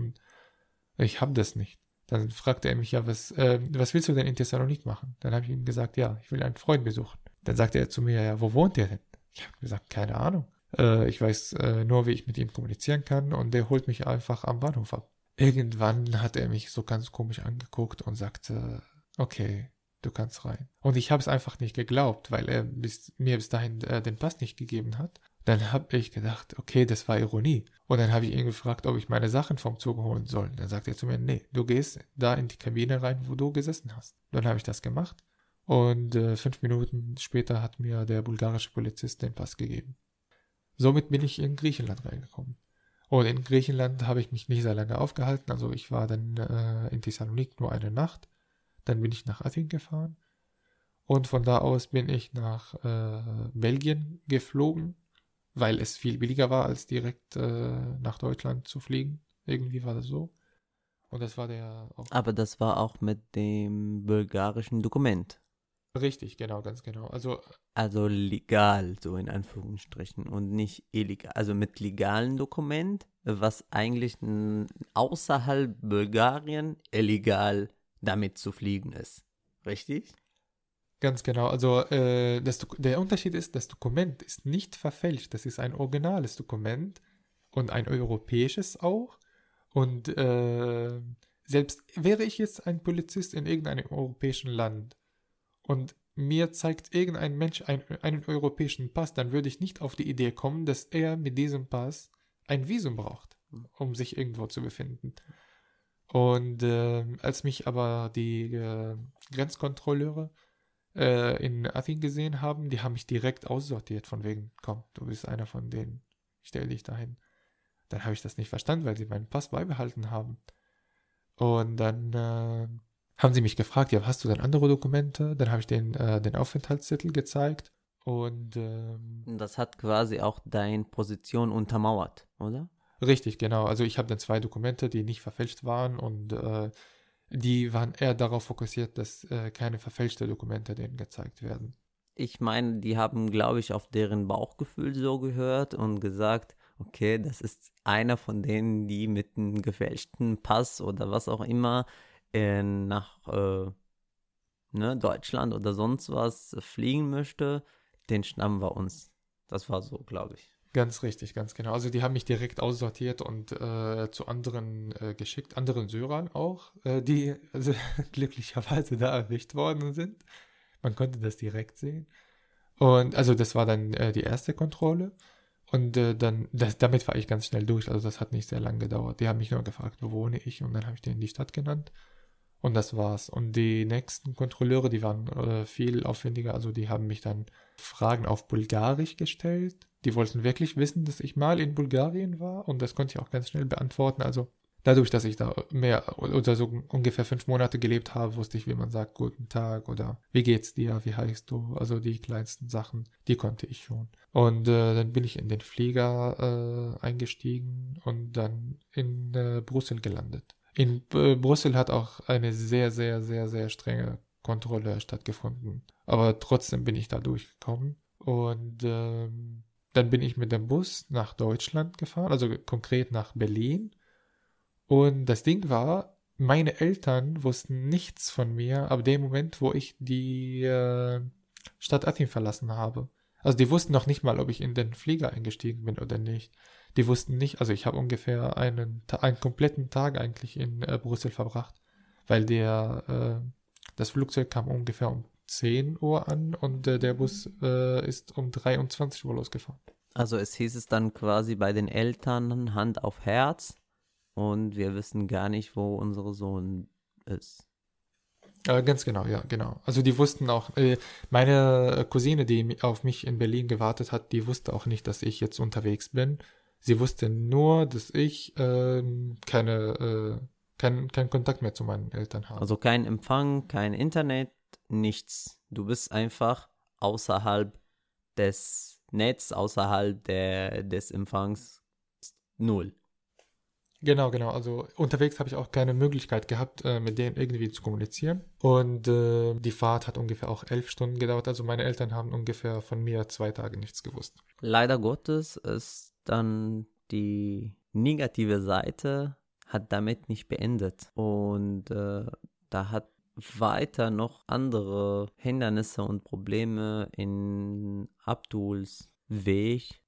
ich habe das nicht. Dann fragte er mich, ja, was, äh, was willst du denn in Thessalonik machen? Dann habe ich ihm gesagt, ja, ich will einen Freund besuchen. Dann sagte er zu mir, ja, wo wohnt der denn? Ich habe gesagt, keine Ahnung. Äh, ich weiß äh, nur, wie ich mit ihm kommunizieren kann und der holt mich einfach am Bahnhof ab. Irgendwann hat er mich so ganz komisch angeguckt und sagte, okay, du kannst rein. Und ich habe es einfach nicht geglaubt, weil er bis, mir bis dahin äh, den Pass nicht gegeben hat. Dann habe ich gedacht, okay, das war Ironie. Und dann habe ich ihn gefragt, ob ich meine Sachen vom Zug holen soll. Dann sagt er zu mir, nee, du gehst da in die Kabine rein, wo du gesessen hast. Dann habe ich das gemacht. Und äh, fünf Minuten später hat mir der bulgarische Polizist den Pass gegeben. Somit bin ich in Griechenland reingekommen. Und in Griechenland habe ich mich nicht sehr lange aufgehalten. Also ich war dann äh, in Thessalonik nur eine Nacht. Dann bin ich nach Athen gefahren. Und von da aus bin ich nach äh, Belgien geflogen, weil es viel billiger war, als direkt äh, nach Deutschland zu fliegen. Irgendwie war das so. Und das war der auch. Aber das war auch mit dem bulgarischen Dokument. Richtig, genau, ganz genau. Also, also legal, so in Anführungsstrichen, und nicht illegal. Also mit legalem Dokument, was eigentlich außerhalb Bulgarien illegal damit zu fliegen ist. Richtig? Ganz genau. Also äh, das, der Unterschied ist, das Dokument ist nicht verfälscht. Das ist ein originales Dokument und ein europäisches auch. Und äh, selbst wäre ich jetzt ein Polizist in irgendeinem europäischen Land und mir zeigt irgendein Mensch ein, einen europäischen Pass, dann würde ich nicht auf die Idee kommen, dass er mit diesem Pass ein Visum braucht, um sich irgendwo zu befinden. Und äh, als mich aber die äh, Grenzkontrolleure äh, in Athen gesehen haben, die haben mich direkt aussortiert von wegen, komm, du bist einer von denen, stell dich dahin. Dann habe ich das nicht verstanden, weil sie meinen Pass beibehalten haben. Und dann äh, haben sie mich gefragt, ja, hast du denn andere Dokumente? Dann habe ich den, äh, den Aufenthaltstitel gezeigt. Und ähm, das hat quasi auch deine Position untermauert, oder? Richtig, genau. Also ich habe dann zwei Dokumente, die nicht verfälscht waren und äh, die waren eher darauf fokussiert, dass äh, keine verfälschte Dokumente denen gezeigt werden. Ich meine, die haben, glaube ich, auf deren Bauchgefühl so gehört und gesagt, okay, das ist einer von denen, die mit einem gefälschten Pass oder was auch immer äh, nach äh, ne, Deutschland oder sonst was fliegen möchte, den schnappen wir uns. Das war so, glaube ich. Ganz richtig, ganz genau. Also die haben mich direkt aussortiert und äh, zu anderen äh, geschickt, anderen Syrern auch, äh, die <laughs> also, glücklicherweise da erwischt worden sind. Man konnte das direkt sehen. Und also das war dann äh, die erste Kontrolle. Und äh, dann, das, damit war ich ganz schnell durch. Also das hat nicht sehr lange gedauert. Die haben mich nur gefragt, wo wohne ich? Und dann habe ich denen die Stadt genannt. Und das war's. Und die nächsten Kontrolleure, die waren äh, viel aufwendiger. Also die haben mich dann Fragen auf Bulgarisch gestellt. Die wollten wirklich wissen, dass ich mal in Bulgarien war. Und das konnte ich auch ganz schnell beantworten. Also dadurch, dass ich da mehr oder so ungefähr fünf Monate gelebt habe, wusste ich, wie man sagt, guten Tag oder wie geht's dir, wie heißt du? Also die kleinsten Sachen, die konnte ich schon. Und äh, dann bin ich in den Flieger äh, eingestiegen und dann in äh, Brüssel gelandet. In äh, Brüssel hat auch eine sehr, sehr, sehr, sehr strenge Kontrolle stattgefunden. Aber trotzdem bin ich da durchgekommen. Und ähm, dann bin ich mit dem Bus nach Deutschland gefahren, also konkret nach Berlin. Und das Ding war, meine Eltern wussten nichts von mir ab dem Moment, wo ich die äh, Stadt Athen verlassen habe. Also die wussten noch nicht mal, ob ich in den Flieger eingestiegen bin oder nicht. Die wussten nicht, also ich habe ungefähr einen, einen kompletten Tag eigentlich in äh, Brüssel verbracht, weil der, äh, das Flugzeug kam ungefähr um 10 Uhr an und äh, der Bus äh, ist um 23 Uhr losgefahren. Also es hieß es dann quasi bei den Eltern Hand auf Herz und wir wissen gar nicht, wo unser Sohn ist. Äh, ganz genau, ja, genau. Also die wussten auch, äh, meine Cousine, die auf mich in Berlin gewartet hat, die wusste auch nicht, dass ich jetzt unterwegs bin. Sie wusste nur, dass ich äh, keine, äh, kein, keinen Kontakt mehr zu meinen Eltern habe. Also kein Empfang, kein Internet, nichts. Du bist einfach außerhalb des Netz, außerhalb der, des Empfangs null. Genau, genau. Also unterwegs habe ich auch keine Möglichkeit gehabt, äh, mit denen irgendwie zu kommunizieren. Und äh, die Fahrt hat ungefähr auch elf Stunden gedauert. Also meine Eltern haben ungefähr von mir zwei Tage nichts gewusst. Leider Gottes ist dann die negative Seite hat damit nicht beendet. Und äh, da hat weiter noch andere Hindernisse und Probleme in Abduls Weg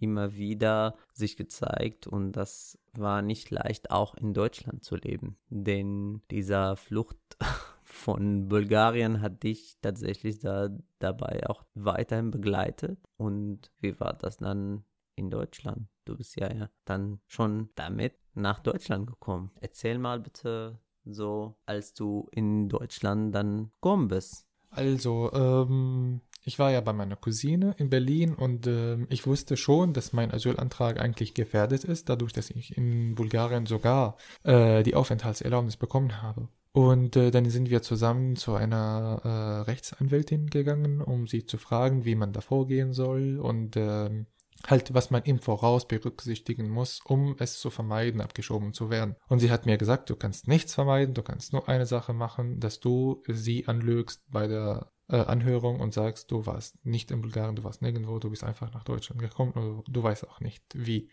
immer wieder sich gezeigt. Und das war nicht leicht auch in Deutschland zu leben, denn dieser Flucht <laughs> von Bulgarien hat dich tatsächlich da dabei auch weiterhin begleitet. Und wie war das dann in Deutschland? Du bist ja, ja dann schon damit nach Deutschland gekommen. Erzähl mal bitte so, als du in Deutschland dann gekommen bist. Also, ähm, ich war ja bei meiner Cousine in Berlin und äh, ich wusste schon, dass mein Asylantrag eigentlich gefährdet ist, dadurch, dass ich in Bulgarien sogar äh, die Aufenthaltserlaubnis bekommen habe. Und äh, dann sind wir zusammen zu einer äh, Rechtsanwältin gegangen, um sie zu fragen, wie man da vorgehen soll und ähm, halt, was man im Voraus berücksichtigen muss, um es zu vermeiden, abgeschoben zu werden. Und sie hat mir gesagt, du kannst nichts vermeiden, du kannst nur eine Sache machen, dass du sie anlügst bei der äh, Anhörung und sagst, du warst nicht in Bulgarien, du warst nirgendwo, du bist einfach nach Deutschland gekommen und du weißt auch nicht, wie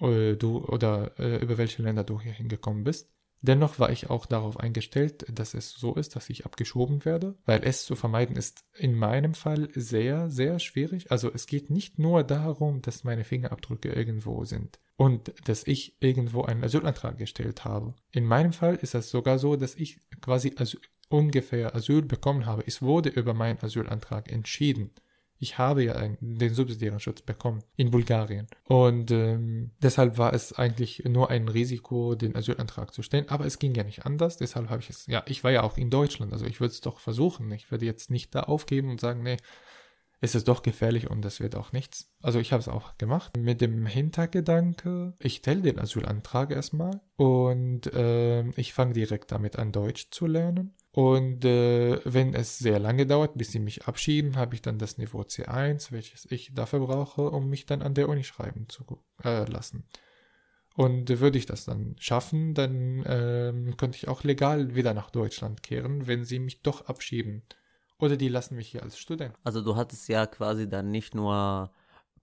äh, du oder äh, über welche Länder du hier hingekommen bist. Dennoch war ich auch darauf eingestellt, dass es so ist, dass ich abgeschoben werde, weil es zu vermeiden ist in meinem Fall sehr, sehr schwierig. Also es geht nicht nur darum, dass meine Fingerabdrücke irgendwo sind und dass ich irgendwo einen Asylantrag gestellt habe. In meinem Fall ist es sogar so, dass ich quasi Asyl, ungefähr Asyl bekommen habe. Es wurde über meinen Asylantrag entschieden. Ich habe ja den subsidiären Schutz bekommen in Bulgarien. Und ähm, deshalb war es eigentlich nur ein Risiko, den Asylantrag zu stellen. Aber es ging ja nicht anders. Deshalb habe ich es, ja, ich war ja auch in Deutschland. Also ich würde es doch versuchen. Ich würde jetzt nicht da aufgeben und sagen, nee, es ist doch gefährlich und das wird auch nichts. Also ich habe es auch gemacht mit dem Hintergedanke, ich stelle den Asylantrag erstmal und äh, ich fange direkt damit an, Deutsch zu lernen. Und äh, wenn es sehr lange dauert, bis sie mich abschieben, habe ich dann das Niveau C1, welches ich dafür brauche, um mich dann an der Uni schreiben zu äh, lassen. Und äh, würde ich das dann schaffen, dann äh, könnte ich auch legal wieder nach Deutschland kehren, wenn sie mich doch abschieben. Oder die lassen mich hier als Student. Also du hattest ja quasi dann nicht nur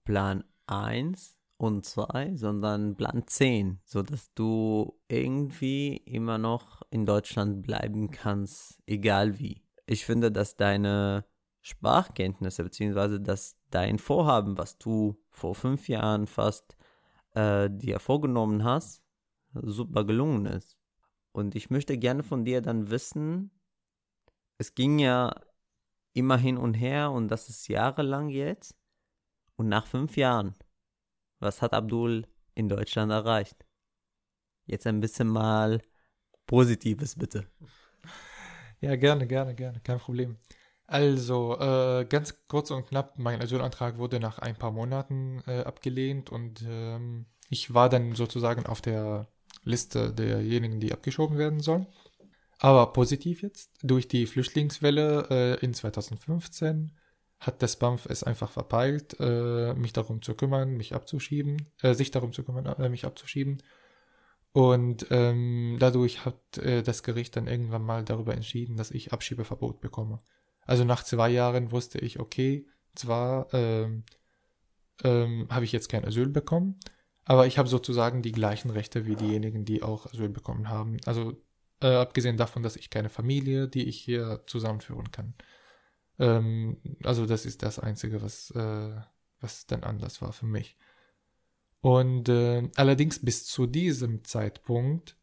Plan 1, und 2, sondern Plan 10, sodass du irgendwie immer noch in Deutschland bleiben kannst, egal wie. Ich finde, dass deine Sprachkenntnisse beziehungsweise dass dein Vorhaben, was du vor fünf Jahren fast äh, dir vorgenommen hast, super gelungen ist. Und ich möchte gerne von dir dann wissen, es ging ja immer hin und her und das ist jahrelang jetzt. Und nach fünf Jahren, was hat Abdul in Deutschland erreicht? Jetzt ein bisschen mal Positives, bitte. Ja, gerne, gerne, gerne, kein Problem. Also, äh, ganz kurz und knapp, mein Asylantrag wurde nach ein paar Monaten äh, abgelehnt und ähm, ich war dann sozusagen auf der Liste derjenigen, die abgeschoben werden sollen. Aber positiv jetzt, durch die Flüchtlingswelle äh, in 2015 hat das BAMF es einfach verpeilt, äh, mich darum zu kümmern, mich abzuschieben, äh, sich darum zu kümmern, äh, mich abzuschieben. Und ähm, dadurch hat äh, das Gericht dann irgendwann mal darüber entschieden, dass ich Abschiebeverbot bekomme. Also nach zwei Jahren wusste ich, okay, zwar ähm, ähm, habe ich jetzt kein Asyl bekommen, aber ich habe sozusagen die gleichen Rechte wie diejenigen, die auch Asyl bekommen haben. Also äh, abgesehen davon, dass ich keine Familie, die ich hier zusammenführen kann. Ähm, also das ist das Einzige, was, äh, was dann anders war für mich. Und äh, allerdings bis zu diesem Zeitpunkt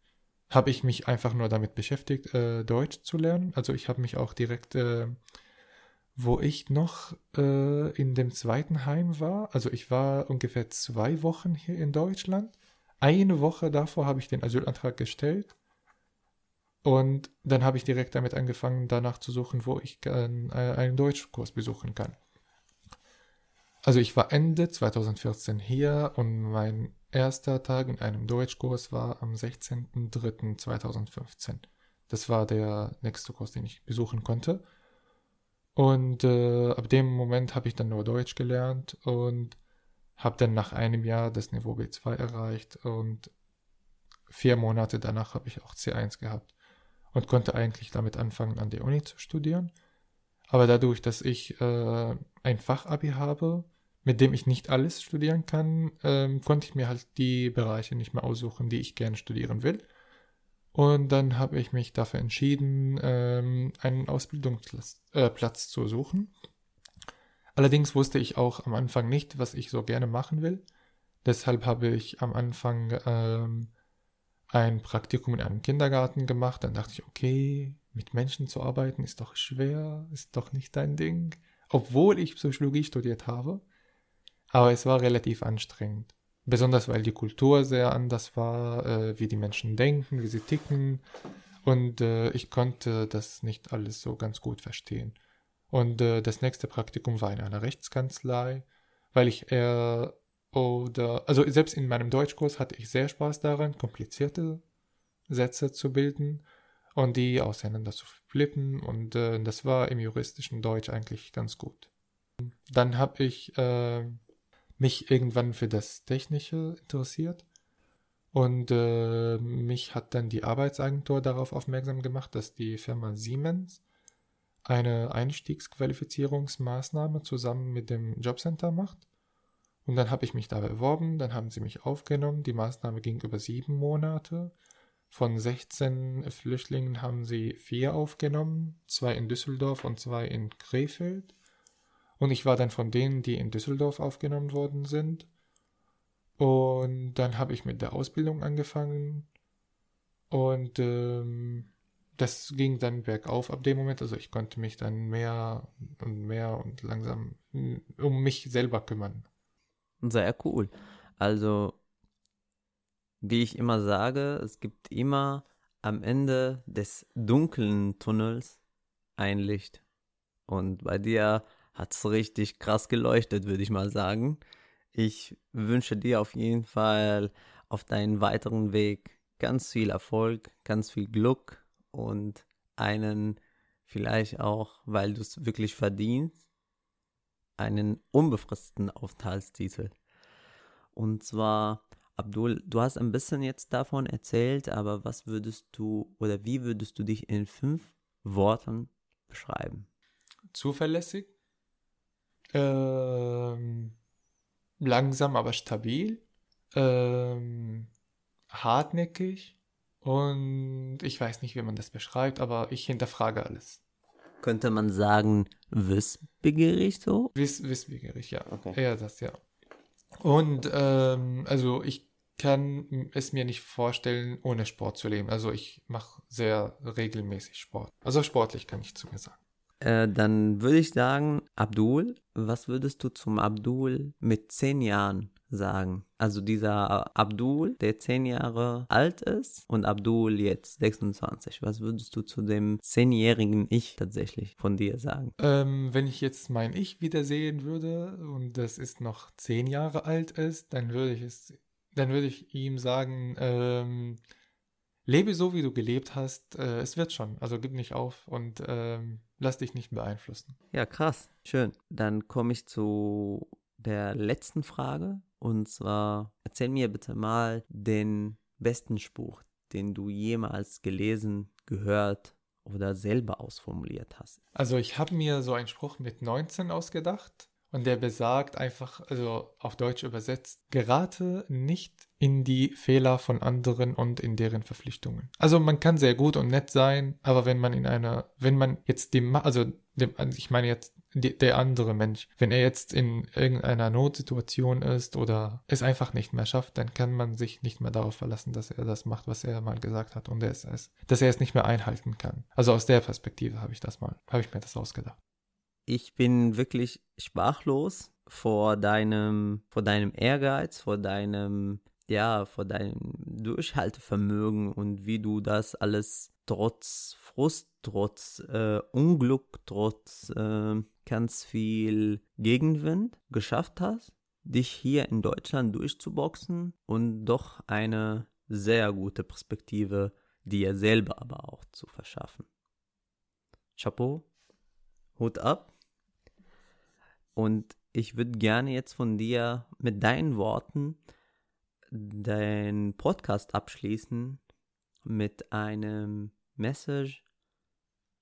habe ich mich einfach nur damit beschäftigt, äh, Deutsch zu lernen. Also ich habe mich auch direkt, äh, wo ich noch äh, in dem zweiten Heim war, also ich war ungefähr zwei Wochen hier in Deutschland. Eine Woche davor habe ich den Asylantrag gestellt und dann habe ich direkt damit angefangen, danach zu suchen, wo ich einen, einen Deutschkurs besuchen kann. Also ich war Ende 2014 hier und mein erster Tag in einem Deutschkurs war am 16.03.2015. Das war der nächste Kurs, den ich besuchen konnte. Und äh, ab dem Moment habe ich dann nur Deutsch gelernt und habe dann nach einem Jahr das Niveau B2 erreicht und vier Monate danach habe ich auch C1 gehabt und konnte eigentlich damit anfangen, an der Uni zu studieren. Aber dadurch, dass ich äh, ein Fachabi habe, mit dem ich nicht alles studieren kann, ähm, konnte ich mir halt die Bereiche nicht mehr aussuchen, die ich gerne studieren will. Und dann habe ich mich dafür entschieden, ähm, einen Ausbildungsplatz äh, zu suchen. Allerdings wusste ich auch am Anfang nicht, was ich so gerne machen will. Deshalb habe ich am Anfang ähm, ein Praktikum in einem Kindergarten gemacht. Dann dachte ich, okay, mit Menschen zu arbeiten ist doch schwer, ist doch nicht dein Ding. Obwohl ich Psychologie studiert habe. Aber es war relativ anstrengend. Besonders weil die Kultur sehr anders war, äh, wie die Menschen denken, wie sie ticken. Und äh, ich konnte das nicht alles so ganz gut verstehen. Und äh, das nächste Praktikum war in einer Rechtskanzlei, weil ich eher oder, also selbst in meinem Deutschkurs hatte ich sehr Spaß daran, komplizierte Sätze zu bilden und die auseinander zu flippen und äh, das war im juristischen Deutsch eigentlich ganz gut. Dann habe ich äh, mich irgendwann für das Technische interessiert und äh, mich hat dann die Arbeitsagentur darauf aufmerksam gemacht, dass die Firma Siemens eine Einstiegsqualifizierungsmaßnahme zusammen mit dem Jobcenter macht. Und dann habe ich mich da beworben, dann haben sie mich aufgenommen. Die Maßnahme ging über sieben Monate. Von 16 Flüchtlingen haben sie vier aufgenommen, zwei in Düsseldorf und zwei in Krefeld. Und ich war dann von denen, die in Düsseldorf aufgenommen worden sind. Und dann habe ich mit der Ausbildung angefangen. Und ähm, das ging dann bergauf ab dem Moment. Also ich konnte mich dann mehr und mehr und langsam hm, um mich selber kümmern. Sehr cool. Also, wie ich immer sage, es gibt immer am Ende des dunklen Tunnels ein Licht. Und bei dir hat es richtig krass geleuchtet, würde ich mal sagen. Ich wünsche dir auf jeden Fall auf deinen weiteren Weg ganz viel Erfolg, ganz viel Glück und einen vielleicht auch, weil du es wirklich verdienst, einen unbefristeten Aufenthaltstitel. Und zwar, Abdul, du hast ein bisschen jetzt davon erzählt, aber was würdest du oder wie würdest du dich in fünf Worten beschreiben? Zuverlässig, ähm, langsam aber stabil, ähm, hartnäckig und ich weiß nicht, wie man das beschreibt, aber ich hinterfrage alles. Könnte man sagen, wissbegierig so? Wiss, wissbegierig, ja. Okay. Eher das, ja. Und ähm, also ich kann es mir nicht vorstellen, ohne Sport zu leben. Also ich mache sehr regelmäßig Sport. Also sportlich kann ich zu mir sagen. Äh, dann würde ich sagen, Abdul, was würdest du zum Abdul mit zehn Jahren sagen? Also dieser Abdul, der zehn Jahre alt ist und Abdul jetzt 26. Was würdest du zu dem zehnjährigen Ich tatsächlich von dir sagen? Ähm, wenn ich jetzt mein Ich wiedersehen würde und das ist noch zehn Jahre alt ist, dann würde ich es, dann würde ich ihm sagen, ähm, lebe so, wie du gelebt hast. Äh, es wird schon. Also gib nicht auf und ähm, lass dich nicht beeinflussen. Ja, krass. Schön. Dann komme ich zu der letzten Frage. Und zwar, erzähl mir bitte mal den besten Spruch, den du jemals gelesen, gehört oder selber ausformuliert hast. Also ich habe mir so einen Spruch mit 19 ausgedacht und der besagt einfach, also auf Deutsch übersetzt, gerate nicht in die Fehler von anderen und in deren Verpflichtungen. Also man kann sehr gut und nett sein, aber wenn man in einer, wenn man jetzt dem, also dem, also ich meine jetzt der andere Mensch, wenn er jetzt in irgendeiner Notsituation ist oder es einfach nicht mehr schafft, dann kann man sich nicht mehr darauf verlassen, dass er das macht, was er mal gesagt hat und er es, dass er es nicht mehr einhalten kann. Also aus der Perspektive habe ich das mal, habe ich mir das ausgedacht ich bin wirklich sprachlos vor deinem, vor deinem Ehrgeiz, vor deinem, ja, vor deinem Durchhaltevermögen und wie du das alles trotz Frust, trotz äh, Unglück, trotz äh, ganz viel Gegenwind geschafft hast, dich hier in Deutschland durchzuboxen und doch eine sehr gute Perspektive dir selber aber auch zu verschaffen. Chapeau, Hut ab. Und ich würde gerne jetzt von dir mit deinen Worten deinen Podcast abschließen mit einem Message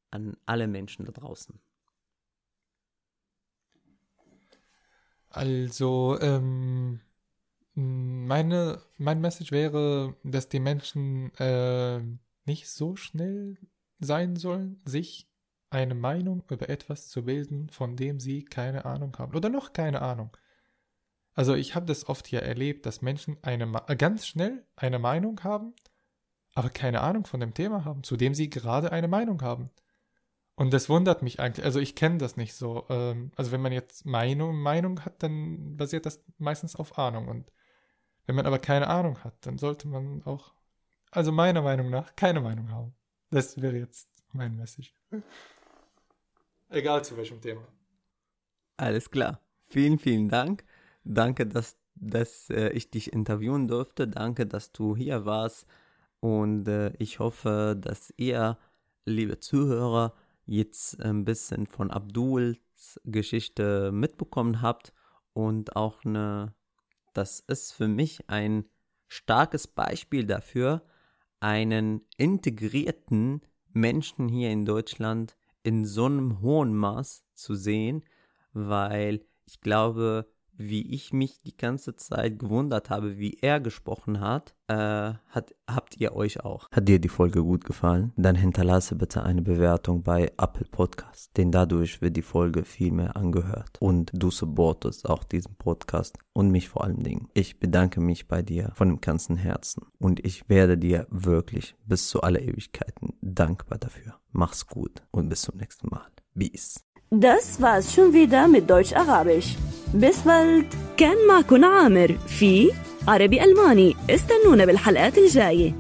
an alle Menschen da draußen. Also, ähm, meine, mein Message wäre, dass die Menschen äh, nicht so schnell sein sollen, sich eine Meinung über etwas zu bilden, von dem sie keine Ahnung haben oder noch keine Ahnung. Also ich habe das oft hier erlebt, dass Menschen eine ganz schnell eine Meinung haben, aber keine Ahnung von dem Thema haben, zu dem sie gerade eine Meinung haben. Und das wundert mich eigentlich. Also ich kenne das nicht so. Ähm, also wenn man jetzt Meinung, Meinung hat, dann basiert das meistens auf Ahnung. Und wenn man aber keine Ahnung hat, dann sollte man auch, also meiner Meinung nach, keine Meinung haben. Das wäre jetzt mein Message. Egal zu welchem Thema. Alles klar. Vielen, vielen Dank. Danke, dass, dass äh, ich dich interviewen durfte. Danke, dass du hier warst. Und äh, ich hoffe, dass ihr, liebe Zuhörer, jetzt ein bisschen von Abduls Geschichte mitbekommen habt und auch eine, das ist für mich ein starkes Beispiel dafür, einen integrierten Menschen hier in Deutschland in so einem hohen Maß zu sehen, weil ich glaube, wie ich mich die ganze Zeit gewundert habe, wie er gesprochen hat, äh, hat, habt ihr euch auch. Hat dir die Folge gut gefallen? Dann hinterlasse bitte eine Bewertung bei Apple Podcast, denn dadurch wird die Folge viel mehr angehört und du supportest auch diesen Podcast und mich vor allen Dingen. Ich bedanke mich bei dir von dem ganzen Herzen und ich werde dir wirklich bis zu aller Ewigkeiten dankbar dafür. Mach's gut und bis zum nächsten Mal. Peace. Das war's schon wieder mit Deutsch-Arabisch. Bis bald. كان معكم عامر في عربي ألماني استنونا بالحلقات الجايه